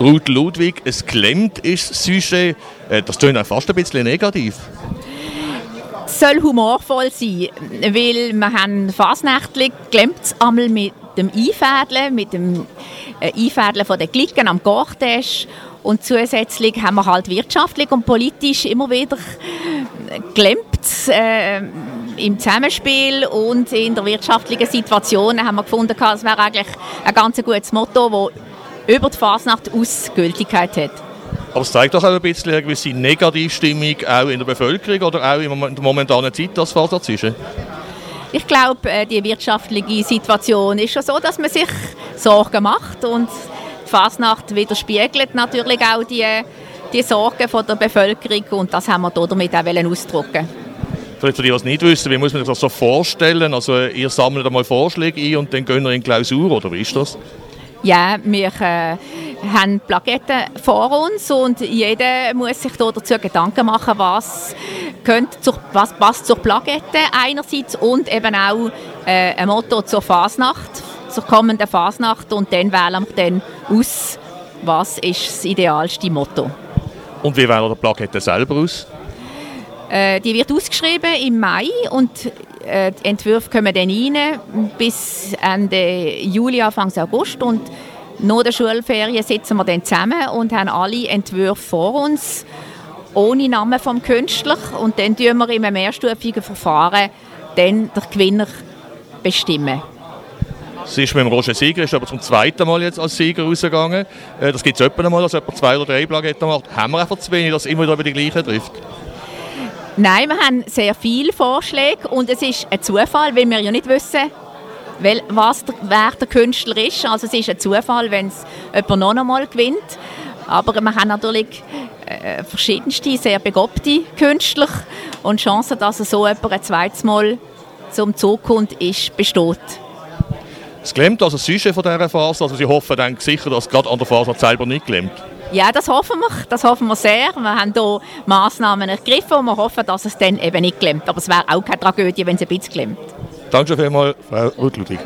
Ruth Ludwig, es klemmt ist das Sujet. Äh, das klingt fast ein bisschen negativ. Es soll humorvoll sein, weil wir haben Fasnächtlich klemmt es einmal mit dem Einfädeln, mit dem äh, Einfädeln von den Glicken am Gortisch und zusätzlich haben wir halt wirtschaftlich und politisch immer wieder gelähmt äh, im Zusammenspiel und in der wirtschaftlichen Situation haben wir gefunden, es wäre eigentlich ein ganz gutes Motto, das über die Fasnacht aus Gültigkeit hat. Aber es zeigt doch auch ein bisschen eine gewisse Negativstimmung auch in der Bevölkerung oder auch in der momentanen Zeit, das fällt dazwischen. Ich glaube, äh, die wirtschaftliche Situation ist schon so, dass man sich Sorgen macht und die Fasnacht widerspiegelt natürlich auch die, die Sorgen von der Bevölkerung und das haben wir damit auch ausdrücken Vielleicht für die, die es nicht wissen, wie muss man sich das so vorstellen? Also ihr sammelt einmal Vorschläge ein und dann gehen wir in Klausur, oder wie ist das? Ja, wir äh, haben Plaketten vor uns und jeder muss sich dazu Gedanken machen, was, könnte zur, was passt zur Plakette einerseits und eben auch äh, ein Motto zur Fasnacht, zur kommenden Fasnacht und dann wählen wir dann aus, was ist das idealste Motto. Und wie wählen die Plakette selber aus? Äh, die wird ausgeschrieben im Mai und äh, die Entwürfe kommen dann rein bis Ende Juli, Anfang August und nach der Schulferien sitzen wir dann zusammen und haben alle Entwürfe vor uns ohne Namen vom Künstler und dann tun wir in einem mehrstufigen Verfahren dann den Gewinner bestimmen. Sie ist mit dem Roger Sieger, ist aber zum zweiten Mal jetzt als Sieger rausgegangen. Äh, das gibt es öppe mal, dass jemand zwei oder drei Plaketten macht. Haben wir einfach zu wenig, dass immer wieder über die gleichen trifft? Nein, wir haben sehr viele Vorschläge und es ist ein Zufall, weil wir ja nicht wissen, weil, was der, wer der Künstler ist. Also es ist ein Zufall, wenn es jemand noch einmal gewinnt. Aber wir haben natürlich äh, verschiedenste, sehr begabte Künstler und die Chance, dass so jemand ein zweites Mal zum Zug kommt, ist, besteht. Es klemmt also das Sujet von dieser Phase, also Sie hoffen dann sicher, dass es gerade an der Phase selber nicht klemmt? Ja, das hoffen wir. Das hoffen wir sehr. Wir haben hier Massnahmen ergriffen und wir hoffen, dass es dann eben nicht klemmt. Aber es wäre auch keine Tragödie, wenn es ein bisschen klemmt. Danke vielmals, Frau Ruth Ludwig.